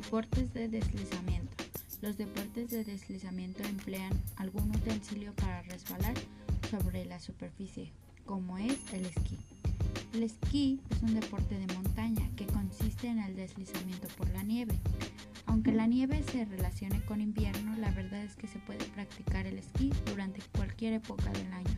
Deportes de deslizamiento. Los deportes de deslizamiento emplean algún utensilio para resbalar sobre la superficie, como es el esquí. El esquí es un deporte de montaña que consiste en el deslizamiento por la nieve. Aunque la nieve se relacione con invierno, la verdad es que se puede practicar el esquí durante cualquier época del año.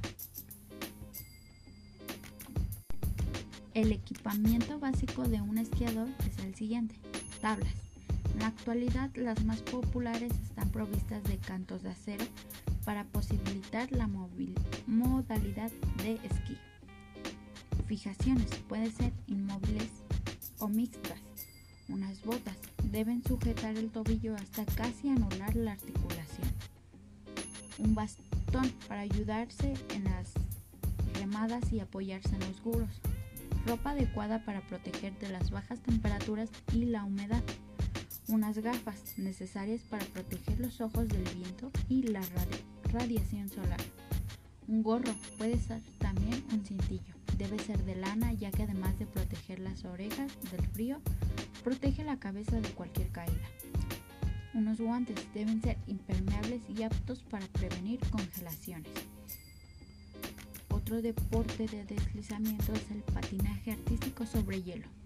El equipamiento básico de un esquiador es el siguiente. Tablas. En la actualidad las más populares están provistas de cantos de acero para posibilitar la modalidad de esquí. Fijaciones pueden ser inmóviles o mixtas. Unas botas deben sujetar el tobillo hasta casi anular la articulación. Un bastón para ayudarse en las remadas y apoyarse en los guros. Ropa adecuada para proteger de las bajas temperaturas y la humedad. Unas gafas necesarias para proteger los ojos del viento y la radiación solar. Un gorro puede ser también un cintillo. Debe ser de lana ya que además de proteger las orejas del frío, protege la cabeza de cualquier caída. Unos guantes deben ser impermeables y aptos para prevenir congelaciones. Otro deporte de deslizamiento es el patinaje artístico sobre hielo.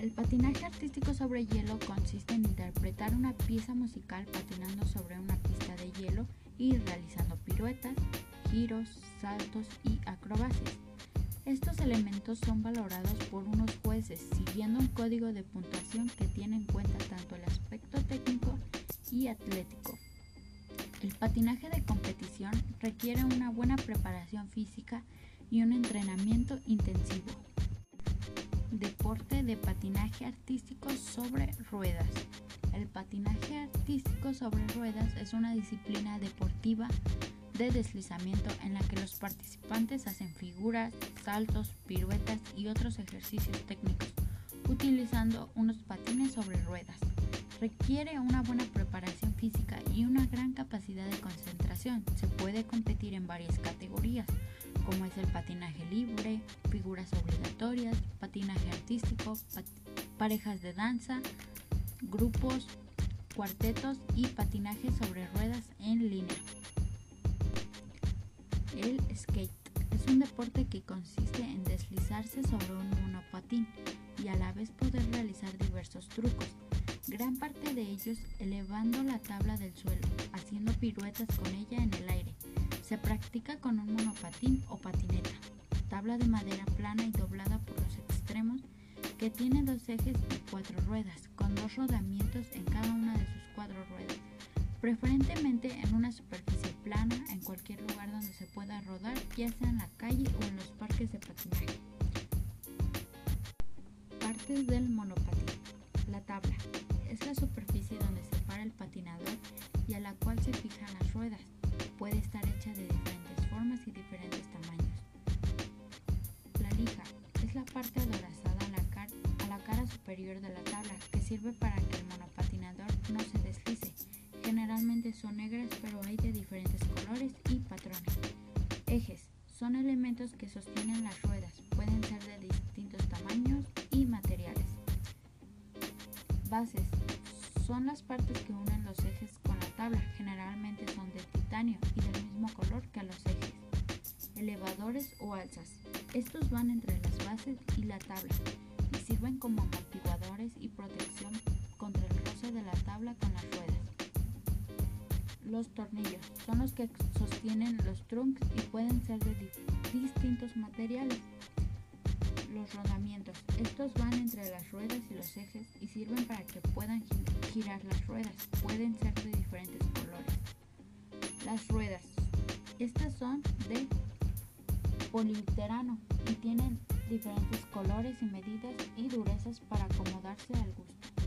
El patinaje artístico sobre hielo consiste en interpretar una pieza musical patinando sobre una pista de hielo y realizando piruetas, giros, saltos y acrobacias. Estos elementos son valorados por unos jueces siguiendo un código de puntuación que tiene en cuenta tanto el aspecto técnico y atlético. El patinaje de competición requiere una buena preparación física y un entrenamiento intensivo. Deporte de patinaje artístico sobre ruedas. El patinaje artístico sobre ruedas es una disciplina deportiva de deslizamiento en la que los participantes hacen figuras, saltos, piruetas y otros ejercicios técnicos utilizando unos patines sobre ruedas. Requiere una buena preparación física y una gran capacidad de concentración. Se puede competir en varias categorías, como es el patinaje libre, figuras obligatorias, patinaje artístico, parejas de danza, grupos, cuartetos y patinaje sobre ruedas en línea. El skate es un deporte que consiste en deslizarse sobre un monopatín y a la vez poder realizar diversos trucos, gran parte de ellos elevando la tabla del suelo, haciendo piruetas con ella en el aire. Se practica con un monopatín o patineta, tabla de madera plana y doblada por los extremos que tiene dos ejes y cuatro ruedas, con dos rodamientos en cada una de sus cuatro ruedas, preferentemente en una superficie plana en cualquier lugar donde se pueda rodar, ya sea en la calle o en los parques de patinaje. Partes del monopatín. Parte adorazada a la, a la cara superior de la tabla que sirve para que el monopatinador no se deslice Generalmente son negras, pero hay de diferentes colores y patrones. Ejes son elementos que sostienen las ruedas, pueden ser de distintos tamaños y materiales. Bases son las partes que unen los ejes con la tabla, generalmente son de titanio y del mismo color que. O alzas. Estos van entre las bases y la tabla y sirven como amortiguadores y protección contra el roce de la tabla con las ruedas. Los tornillos son los que sostienen los trunks y pueden ser de distintos materiales. Los rodamientos. Estos van entre las ruedas y los ejes y sirven para que puedan girar las ruedas. Pueden ser de diferentes colores. Las ruedas. Estas son de poliuterano y tienen diferentes colores y medidas y durezas para acomodarse al gusto.